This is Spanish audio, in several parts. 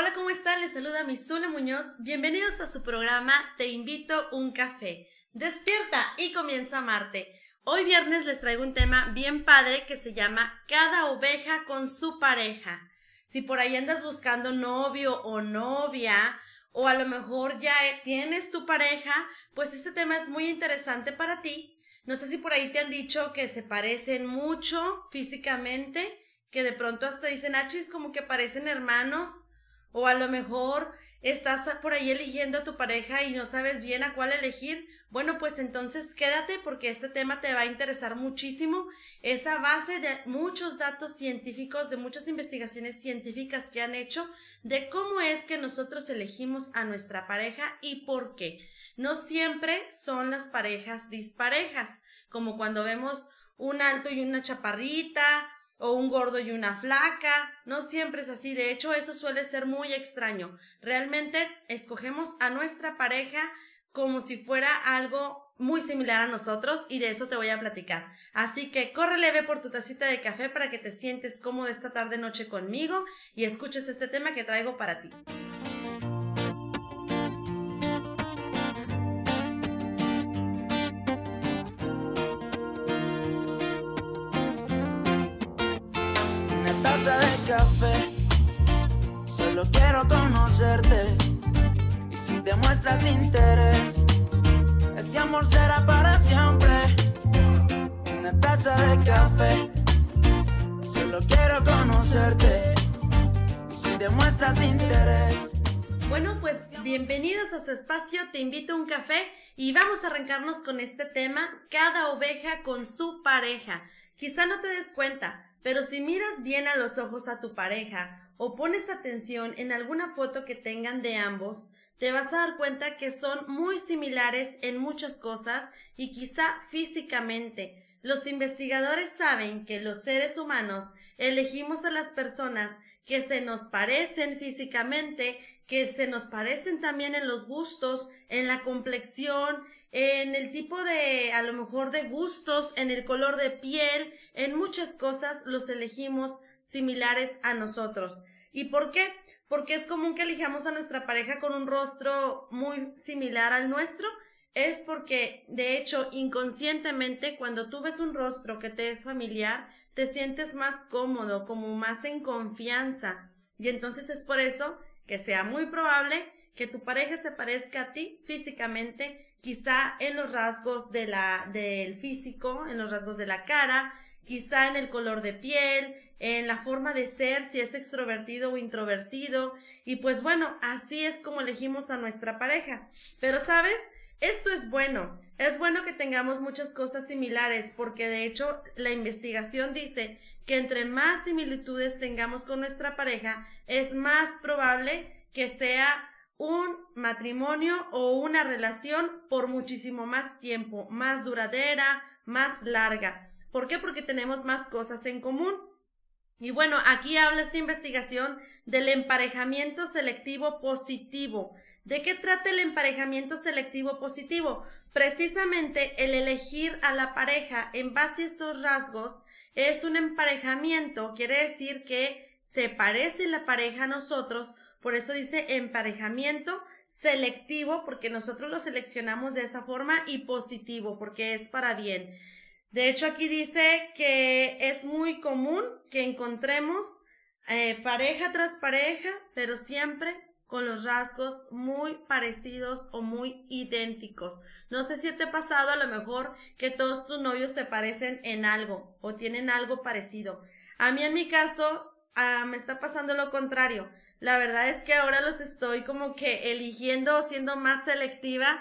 Hola, ¿cómo están? Les saluda Misula Muñoz. Bienvenidos a su programa Te invito un café. Despierta y comienza a amarte. Hoy viernes les traigo un tema bien padre que se llama Cada oveja con su pareja. Si por ahí andas buscando novio o novia, o a lo mejor ya tienes tu pareja, pues este tema es muy interesante para ti. No sé si por ahí te han dicho que se parecen mucho físicamente, que de pronto hasta dicen, achis, como que parecen hermanos o a lo mejor estás por ahí eligiendo a tu pareja y no sabes bien a cuál elegir. Bueno, pues entonces quédate porque este tema te va a interesar muchísimo. Esa base de muchos datos científicos, de muchas investigaciones científicas que han hecho de cómo es que nosotros elegimos a nuestra pareja y por qué. No siempre son las parejas disparejas, como cuando vemos un alto y una chaparrita, o un gordo y una flaca. No siempre es así. De hecho, eso suele ser muy extraño. Realmente escogemos a nuestra pareja como si fuera algo muy similar a nosotros y de eso te voy a platicar. Así que corre leve por tu tacita de café para que te sientes cómodo esta tarde noche conmigo y escuches este tema que traigo para ti. De café. Solo quiero conocerte. Y si te muestras interés, este amor será para siempre. Una taza de café. Solo quiero conocerte. Y si te muestras interés. Bueno, pues bienvenidos a su espacio. Te invito a un café y vamos a arrancarnos con este tema, cada oveja con su pareja. Quizá no te des cuenta, pero si miras bien a los ojos a tu pareja o pones atención en alguna foto que tengan de ambos, te vas a dar cuenta que son muy similares en muchas cosas y quizá físicamente. Los investigadores saben que los seres humanos elegimos a las personas que se nos parecen físicamente, que se nos parecen también en los gustos, en la complexión, en el tipo de, a lo mejor de gustos, en el color de piel, en muchas cosas los elegimos similares a nosotros. ¿Y por qué? Porque es común que elijamos a nuestra pareja con un rostro muy similar al nuestro. Es porque, de hecho, inconscientemente, cuando tú ves un rostro que te es familiar, te sientes más cómodo, como más en confianza. Y entonces es por eso que sea muy probable que tu pareja se parezca a ti físicamente quizá en los rasgos de la, del físico, en los rasgos de la cara, quizá en el color de piel, en la forma de ser, si es extrovertido o introvertido. Y pues bueno, así es como elegimos a nuestra pareja. Pero sabes, esto es bueno. Es bueno que tengamos muchas cosas similares porque de hecho la investigación dice que entre más similitudes tengamos con nuestra pareja, es más probable que sea un matrimonio o una relación por muchísimo más tiempo, más duradera, más larga. ¿Por qué? Porque tenemos más cosas en común. Y bueno, aquí habla esta investigación del emparejamiento selectivo positivo. ¿De qué trata el emparejamiento selectivo positivo? Precisamente el elegir a la pareja en base a estos rasgos es un emparejamiento, quiere decir que se parece la pareja a nosotros por eso dice emparejamiento selectivo, porque nosotros lo seleccionamos de esa forma, y positivo, porque es para bien. De hecho, aquí dice que es muy común que encontremos eh, pareja tras pareja, pero siempre con los rasgos muy parecidos o muy idénticos. No sé si te ha pasado a lo mejor que todos tus novios se parecen en algo o tienen algo parecido. A mí en mi caso ah, me está pasando lo contrario. La verdad es que ahora los estoy como que eligiendo o siendo más selectiva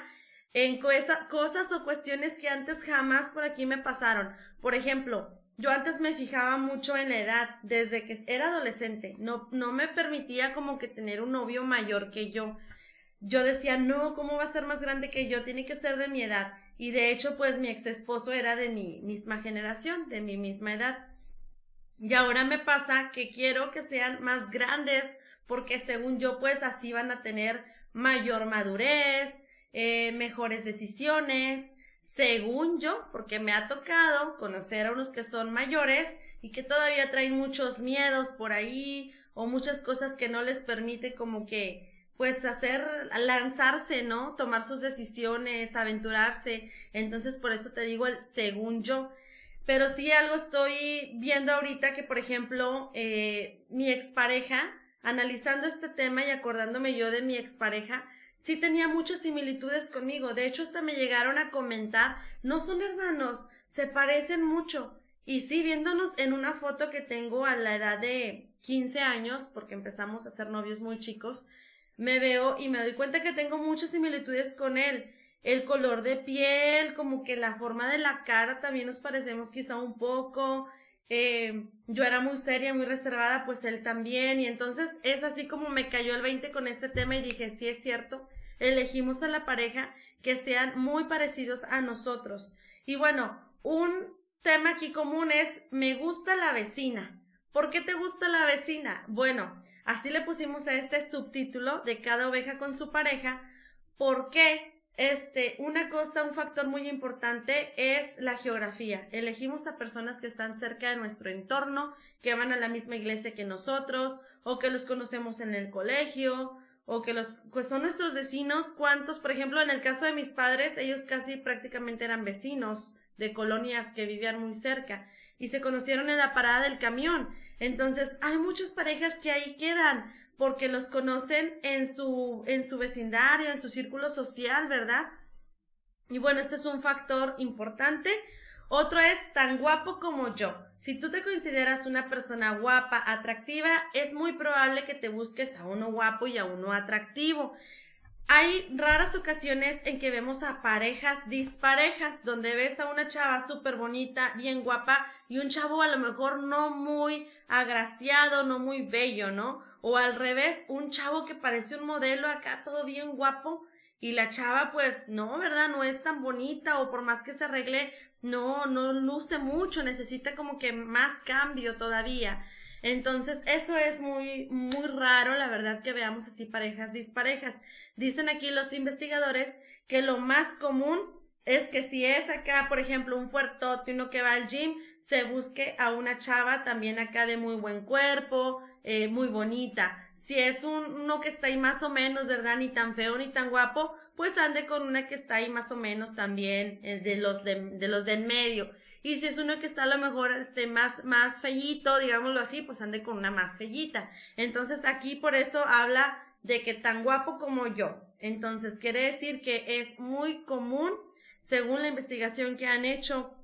en cosas o cuestiones que antes jamás por aquí me pasaron. Por ejemplo, yo antes me fijaba mucho en la edad, desde que era adolescente. No, no me permitía como que tener un novio mayor que yo. Yo decía, no, ¿cómo va a ser más grande que yo? Tiene que ser de mi edad. Y de hecho, pues mi ex esposo era de mi misma generación, de mi misma edad. Y ahora me pasa que quiero que sean más grandes porque según yo, pues así van a tener mayor madurez, eh, mejores decisiones, según yo, porque me ha tocado conocer a unos que son mayores y que todavía traen muchos miedos por ahí o muchas cosas que no les permite como que pues hacer, lanzarse, ¿no? Tomar sus decisiones, aventurarse. Entonces, por eso te digo el según yo. Pero sí algo estoy viendo ahorita que, por ejemplo, eh, mi expareja, analizando este tema y acordándome yo de mi expareja, sí tenía muchas similitudes conmigo. De hecho, hasta me llegaron a comentar, no son hermanos, se parecen mucho. Y sí, viéndonos en una foto que tengo a la edad de 15 años, porque empezamos a ser novios muy chicos, me veo y me doy cuenta que tengo muchas similitudes con él. El color de piel, como que la forma de la cara también nos parecemos quizá un poco. Eh, yo era muy seria, muy reservada, pues él también. Y entonces es así como me cayó el 20 con este tema y dije, sí es cierto, elegimos a la pareja que sean muy parecidos a nosotros. Y bueno, un tema aquí común es, me gusta la vecina. ¿Por qué te gusta la vecina? Bueno, Así le pusimos a este subtítulo de cada oveja con su pareja, porque este, una cosa, un factor muy importante es la geografía. Elegimos a personas que están cerca de nuestro entorno, que van a la misma iglesia que nosotros, o que los conocemos en el colegio, o que los, pues son nuestros vecinos. ¿Cuántos? Por ejemplo, en el caso de mis padres, ellos casi prácticamente eran vecinos de colonias que vivían muy cerca y se conocieron en la parada del camión. Entonces, hay muchas parejas que ahí quedan porque los conocen en su, en su vecindario, en su círculo social, ¿verdad? Y bueno, este es un factor importante. Otro es tan guapo como yo. Si tú te consideras una persona guapa, atractiva, es muy probable que te busques a uno guapo y a uno atractivo. Hay raras ocasiones en que vemos a parejas disparejas, donde ves a una chava súper bonita, bien guapa, y un chavo a lo mejor no muy agraciado, no muy bello, ¿no? O al revés, un chavo que parece un modelo acá, todo bien guapo, y la chava, pues, no, ¿verdad? No es tan bonita, o por más que se arregle, no, no luce mucho, necesita como que más cambio todavía. Entonces, eso es muy, muy raro, la verdad, que veamos así parejas disparejas. Dicen aquí los investigadores que lo más común es que si es acá, por ejemplo, un fuertote, uno que va al gym, se busque a una chava también acá de muy buen cuerpo, eh, muy bonita. Si es uno que está ahí más o menos, ¿verdad? Ni tan feo ni tan guapo, pues ande con una que está ahí más o menos también, eh, de los de, los en medio. Y si es uno que está a lo mejor este, más, más fellito, digámoslo así, pues ande con una más fellita. Entonces aquí por eso habla de que tan guapo como yo. Entonces quiere decir que es muy común, según la investigación que han hecho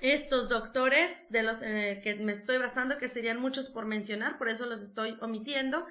estos doctores de los eh, que me estoy basando, que serían muchos por mencionar, por eso los estoy omitiendo,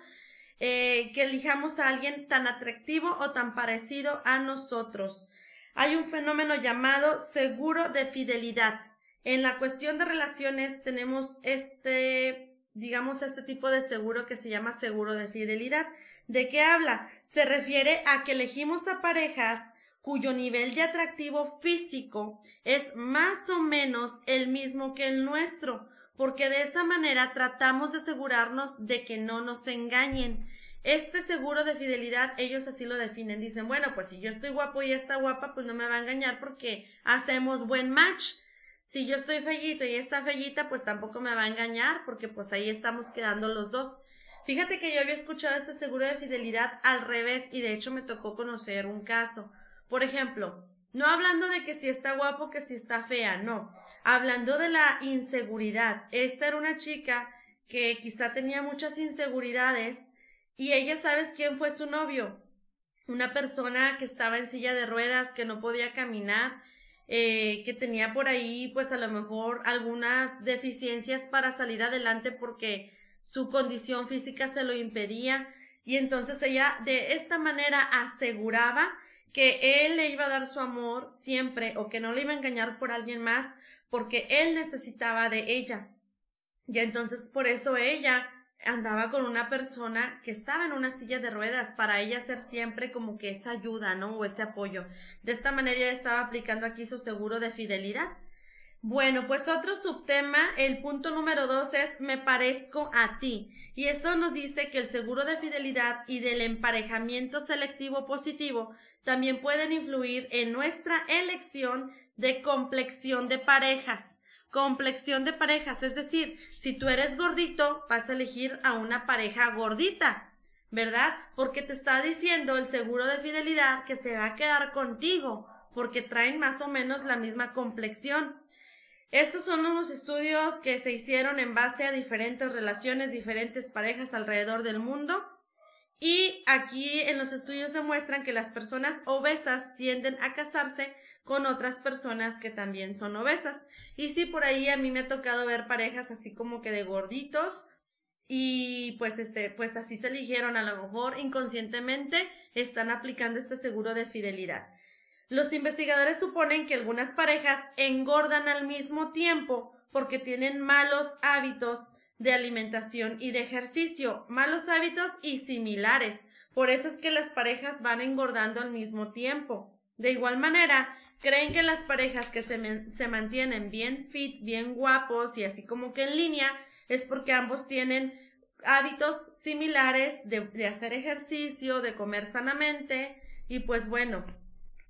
eh, que elijamos a alguien tan atractivo o tan parecido a nosotros. Hay un fenómeno llamado seguro de fidelidad. En la cuestión de relaciones tenemos este, digamos, este tipo de seguro que se llama seguro de fidelidad. ¿De qué habla? Se refiere a que elegimos a parejas cuyo nivel de atractivo físico es más o menos el mismo que el nuestro, porque de esa manera tratamos de asegurarnos de que no nos engañen. Este seguro de fidelidad, ellos así lo definen. Dicen, bueno, pues si yo estoy guapo y está guapa, pues no me va a engañar porque hacemos buen match. Si yo estoy fellito y está fellita, pues tampoco me va a engañar porque pues ahí estamos quedando los dos. Fíjate que yo había escuchado este seguro de fidelidad al revés y de hecho me tocó conocer un caso. Por ejemplo, no hablando de que si está guapo, que si está fea, no. Hablando de la inseguridad. Esta era una chica que quizá tenía muchas inseguridades y ella, ¿sabes quién fue su novio? Una persona que estaba en silla de ruedas, que no podía caminar eh, que tenía por ahí pues a lo mejor algunas deficiencias para salir adelante porque su condición física se lo impedía y entonces ella de esta manera aseguraba que él le iba a dar su amor siempre o que no le iba a engañar por alguien más porque él necesitaba de ella. Y entonces por eso ella andaba con una persona que estaba en una silla de ruedas para ella ser siempre como que esa ayuda, ¿no? O ese apoyo. De esta manera ella estaba aplicando aquí su seguro de fidelidad. Bueno, pues otro subtema, el punto número dos es me parezco a ti. Y esto nos dice que el seguro de fidelidad y del emparejamiento selectivo positivo también pueden influir en nuestra elección de complexión de parejas. complexión de parejas, es decir, si tú eres gordito, vas a elegir a una pareja gordita, ¿verdad? Porque te está diciendo el seguro de fidelidad que se va a quedar contigo, porque traen más o menos la misma complexión. Estos son unos estudios que se hicieron en base a diferentes relaciones, diferentes parejas alrededor del mundo. Y aquí en los estudios se muestran que las personas obesas tienden a casarse con otras personas que también son obesas. Y sí, por ahí a mí me ha tocado ver parejas así como que de gorditos y pues este, pues así se eligieron a lo mejor inconscientemente están aplicando este seguro de fidelidad. Los investigadores suponen que algunas parejas engordan al mismo tiempo porque tienen malos hábitos de alimentación y de ejercicio, malos hábitos y similares. Por eso es que las parejas van engordando al mismo tiempo. De igual manera, creen que las parejas que se, se, mantienen bien fit, bien guapos y así como que en línea, es porque ambos tienen hábitos similares de, de hacer ejercicio, de comer sanamente y pues bueno,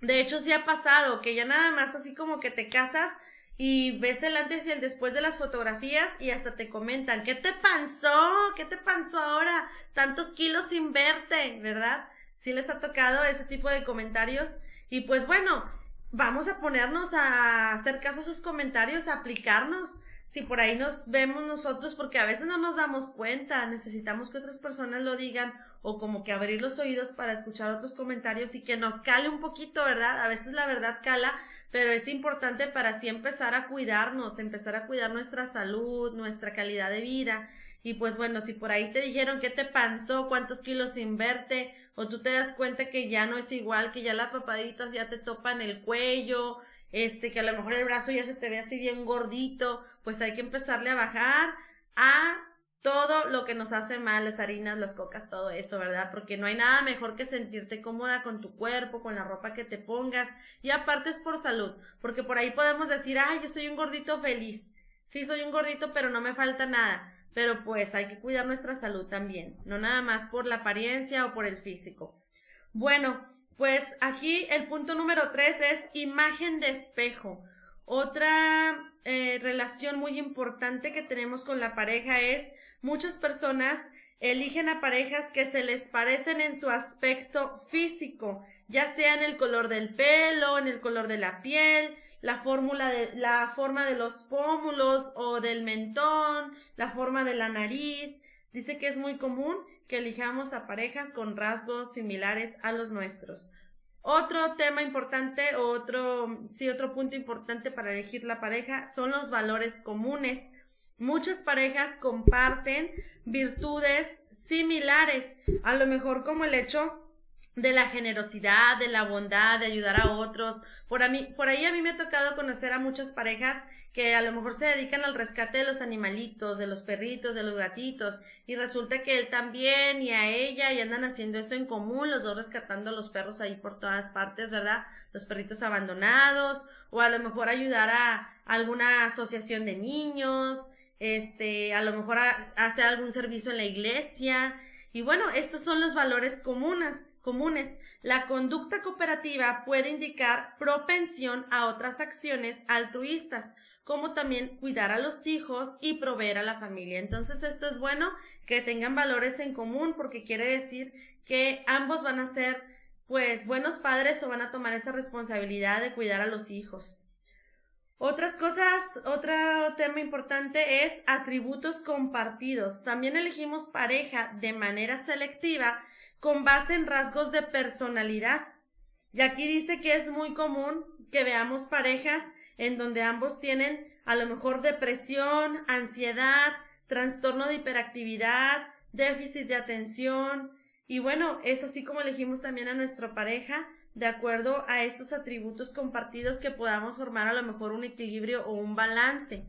de hecho sí ha pasado que ya nada más así como que te casas y ves el antes y el después de las fotografías y hasta te comentan, ¿qué te pasó? ¿Qué te pasó ahora? Tantos kilos sin verte, ¿verdad? Sí les ha tocado ese tipo de comentarios y pues bueno, vamos a ponernos a hacer caso a esos comentarios, a aplicarnos. Si por ahí nos vemos nosotros, porque a veces no nos damos cuenta, necesitamos que otras personas lo digan o como que abrir los oídos para escuchar otros comentarios y que nos cale un poquito, ¿verdad? A veces la verdad cala, pero es importante para así empezar a cuidarnos, empezar a cuidar nuestra salud, nuestra calidad de vida. Y pues bueno, si por ahí te dijeron qué te pasó, cuántos kilos sin verte, o tú te das cuenta que ya no es igual, que ya las papaditas ya te topan el cuello, este, que a lo mejor el brazo ya se te ve así bien gordito, pues hay que empezarle a bajar a todo lo que nos hace mal, las harinas, las cocas, todo eso, ¿verdad? Porque no hay nada mejor que sentirte cómoda con tu cuerpo, con la ropa que te pongas, y aparte es por salud, porque por ahí podemos decir, ay, yo soy un gordito feliz, sí soy un gordito, pero no me falta nada, pero pues hay que cuidar nuestra salud también, no nada más por la apariencia o por el físico. Bueno, pues aquí el punto número tres es imagen de espejo. Otra eh, relación muy importante que tenemos con la pareja es muchas personas eligen a parejas que se les parecen en su aspecto físico, ya sea en el color del pelo, en el color de la piel, la fórmula de la forma de los pómulos o del mentón, la forma de la nariz. Dice que es muy común que elijamos a parejas con rasgos similares a los nuestros. Otro tema importante, otro, sí, otro punto importante para elegir la pareja son los valores comunes. Muchas parejas comparten virtudes similares, a lo mejor como el hecho de la generosidad, de la bondad, de ayudar a otros. Por, a mí, por ahí a mí me ha tocado conocer a muchas parejas que a lo mejor se dedican al rescate de los animalitos, de los perritos, de los gatitos, y resulta que él también y a ella y andan haciendo eso en común, los dos rescatando a los perros ahí por todas partes, ¿verdad? Los perritos abandonados, o a lo mejor ayudar a alguna asociación de niños, este, a lo mejor hacer algún servicio en la iglesia, y bueno, estos son los valores comunes, comunes. La conducta cooperativa puede indicar propensión a otras acciones altruistas, como también cuidar a los hijos y proveer a la familia. Entonces esto es bueno que tengan valores en común porque quiere decir que ambos van a ser pues buenos padres o van a tomar esa responsabilidad de cuidar a los hijos. Otras cosas, otro tema importante es atributos compartidos. También elegimos pareja de manera selectiva con base en rasgos de personalidad. Y aquí dice que es muy común que veamos parejas en donde ambos tienen a lo mejor depresión, ansiedad, trastorno de hiperactividad, déficit de atención. Y bueno, es así como elegimos también a nuestra pareja de acuerdo a estos atributos compartidos que podamos formar a lo mejor un equilibrio o un balance.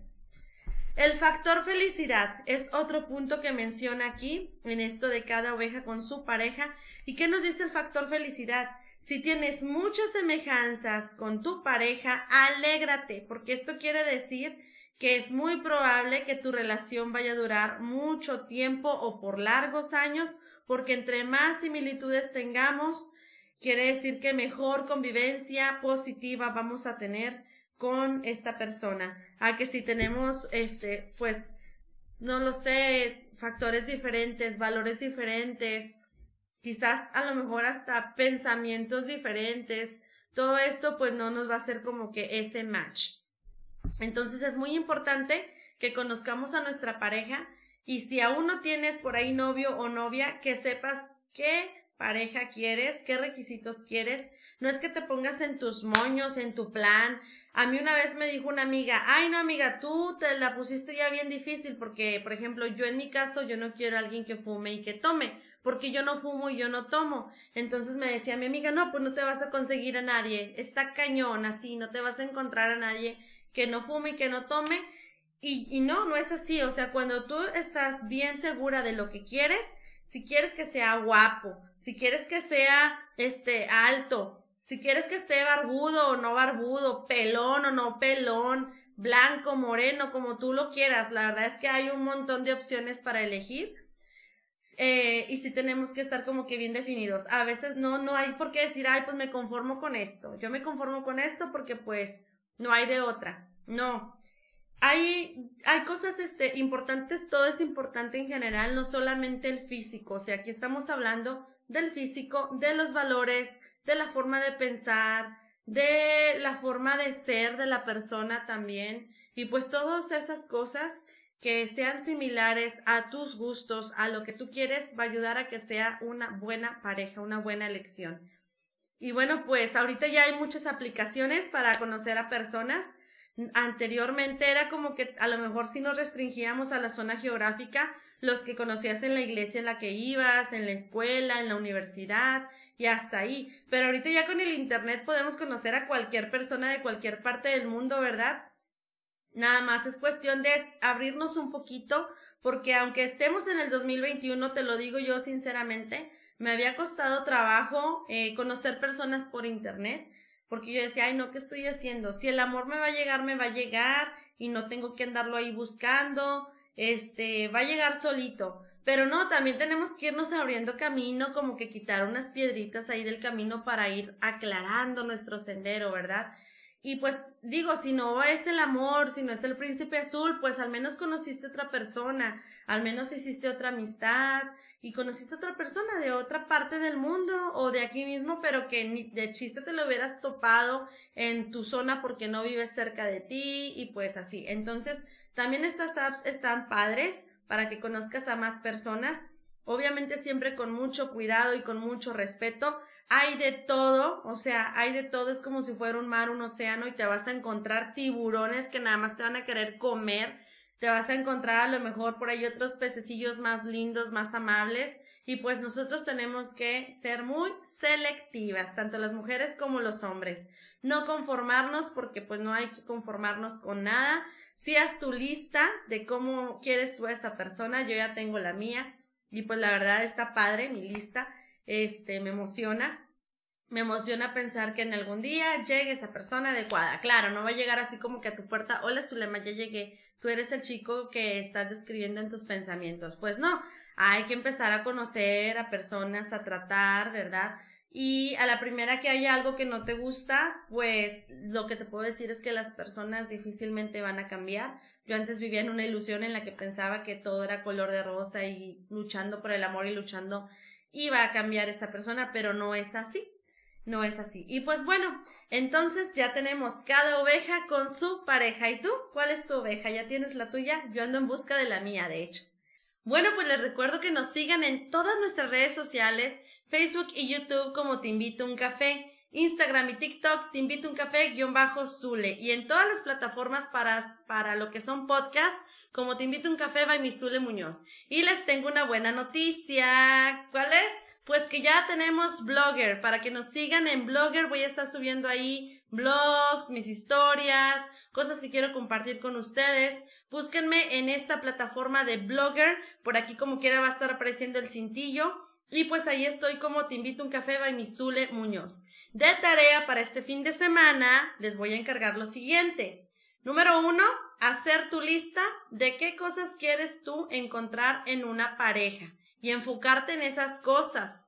El factor felicidad es otro punto que menciona aquí en esto de cada oveja con su pareja. ¿Y qué nos dice el factor felicidad? Si tienes muchas semejanzas con tu pareja, alégrate, porque esto quiere decir que es muy probable que tu relación vaya a durar mucho tiempo o por largos años, porque entre más similitudes tengamos, quiere decir que mejor convivencia positiva vamos a tener con esta persona. A que si tenemos, este, pues, no lo sé, factores diferentes, valores diferentes, quizás a lo mejor hasta pensamientos diferentes, todo esto pues no nos va a hacer como que ese match. Entonces es muy importante que conozcamos a nuestra pareja y si aún no tienes por ahí novio o novia, que sepas qué pareja quieres, qué requisitos quieres. No es que te pongas en tus moños, en tu plan. A mí una vez me dijo una amiga, ay no amiga, tú te la pusiste ya bien difícil porque, por ejemplo, yo en mi caso, yo no quiero a alguien que fume y que tome, porque yo no fumo y yo no tomo. Entonces me decía mi amiga, no, pues no te vas a conseguir a nadie, está cañón así, no te vas a encontrar a nadie que no fume y que no tome. Y, y no, no es así, o sea, cuando tú estás bien segura de lo que quieres, si quieres que sea guapo, si quieres que sea este alto, si quieres que esté barbudo o no barbudo, pelón o no pelón, blanco, moreno, como tú lo quieras, la verdad es que hay un montón de opciones para elegir. Eh, y si tenemos que estar como que bien definidos. A veces no, no hay por qué decir, ay, pues me conformo con esto. Yo me conformo con esto porque pues no hay de otra. No, hay, hay cosas este, importantes, todo es importante en general, no solamente el físico, o sea, aquí estamos hablando del físico, de los valores, de la forma de pensar, de la forma de ser de la persona también, y pues todas esas cosas que sean similares a tus gustos, a lo que tú quieres, va a ayudar a que sea una buena pareja, una buena elección. Y bueno, pues ahorita ya hay muchas aplicaciones para conocer a personas Anteriormente era como que a lo mejor si nos restringíamos a la zona geográfica, los que conocías en la iglesia en la que ibas, en la escuela, en la universidad y hasta ahí. Pero ahorita ya con el Internet podemos conocer a cualquier persona de cualquier parte del mundo, ¿verdad? Nada más es cuestión de abrirnos un poquito, porque aunque estemos en el 2021, te lo digo yo sinceramente, me había costado trabajo eh, conocer personas por Internet porque yo decía, ay, no, ¿qué estoy haciendo? Si el amor me va a llegar, me va a llegar y no tengo que andarlo ahí buscando, este, va a llegar solito. Pero no, también tenemos que irnos abriendo camino, como que quitar unas piedritas ahí del camino para ir aclarando nuestro sendero, ¿verdad? Y pues digo, si no es el amor, si no es el príncipe azul, pues al menos conociste otra persona, al menos hiciste otra amistad, y conociste a otra persona de otra parte del mundo o de aquí mismo, pero que ni de chiste te lo hubieras topado en tu zona porque no vives cerca de ti y pues así. Entonces, también estas apps están padres para que conozcas a más personas, obviamente siempre con mucho cuidado y con mucho respeto. Hay de todo, o sea, hay de todo, es como si fuera un mar, un océano y te vas a encontrar tiburones que nada más te van a querer comer te vas a encontrar a lo mejor por ahí otros pececillos más lindos, más amables. Y pues nosotros tenemos que ser muy selectivas, tanto las mujeres como los hombres. No conformarnos porque pues no hay que conformarnos con nada. Si haz tu lista de cómo quieres tú a esa persona, yo ya tengo la mía. Y pues la verdad está padre mi lista. Este, me emociona. Me emociona pensar que en algún día llegue esa persona adecuada. Claro, no va a llegar así como que a tu puerta, hola Zulema, ya llegué tú eres el chico que estás describiendo en tus pensamientos. Pues no, hay que empezar a conocer a personas, a tratar, ¿verdad? Y a la primera que haya algo que no te gusta, pues lo que te puedo decir es que las personas difícilmente van a cambiar. Yo antes vivía en una ilusión en la que pensaba que todo era color de rosa y luchando por el amor y luchando iba a cambiar esa persona, pero no es así. No es así. Y pues bueno, entonces ya tenemos cada oveja con su pareja. ¿Y tú? ¿Cuál es tu oveja? ¿Ya tienes la tuya? Yo ando en busca de la mía, de hecho. Bueno, pues les recuerdo que nos sigan en todas nuestras redes sociales, Facebook y YouTube como Te Invito un Café, Instagram y TikTok Te Invito un Café guion bajo Zule y en todas las plataformas para, para lo que son podcasts como Te Invito un Café by mi Zule Muñoz. Y les tengo una buena noticia. ¿Cuál es? Pues que ya tenemos Blogger. Para que nos sigan en Blogger voy a estar subiendo ahí blogs, mis historias, cosas que quiero compartir con ustedes. Búsquenme en esta plataforma de Blogger. Por aquí como quiera va a estar apareciendo el cintillo. Y pues ahí estoy como Te invito a un café by Misule Muñoz. De tarea para este fin de semana les voy a encargar lo siguiente. Número uno, hacer tu lista de qué cosas quieres tú encontrar en una pareja y enfocarte en esas cosas.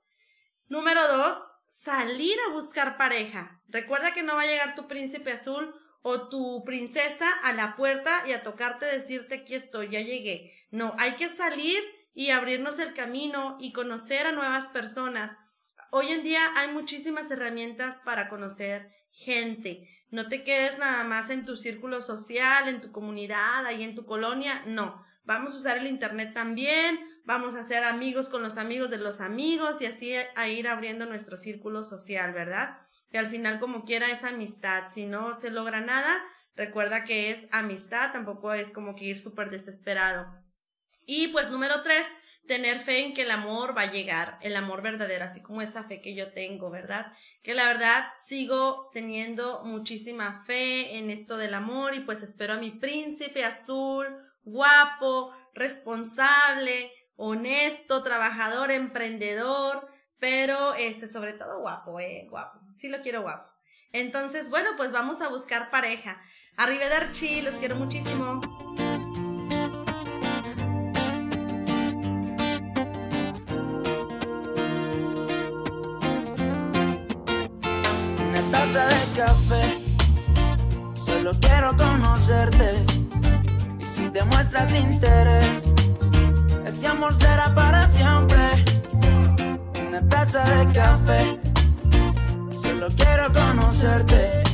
Número dos, salir a buscar pareja. Recuerda que no va a llegar tu príncipe azul o tu princesa a la puerta y a tocarte decirte aquí estoy, ya llegué. No, hay que salir y abrirnos el camino y conocer a nuevas personas. Hoy en día hay muchísimas herramientas para conocer gente. No te quedes nada más en tu círculo social, en tu comunidad, ahí en tu colonia. No, vamos a usar el Internet también, vamos a ser amigos con los amigos de los amigos y así a ir abriendo nuestro círculo social, ¿verdad? Que al final como quiera es amistad. Si no se logra nada, recuerda que es amistad, tampoco es como que ir súper desesperado. Y pues número tres, tener fe en que el amor va a llegar, el amor verdadero, así como esa fe que yo tengo, ¿verdad? Que la verdad sigo teniendo muchísima fe en esto del amor y pues espero a mi príncipe azul, guapo, responsable, honesto, trabajador, emprendedor, pero este, sobre todo guapo, eh, guapo. Sí lo quiero guapo. Entonces, bueno, pues vamos a buscar pareja. Arrivederci, los quiero muchísimo. de café. Solo quiero conocerte. Y si te muestras interés, este amor será para siempre. Una taza de café. Solo quiero conocerte.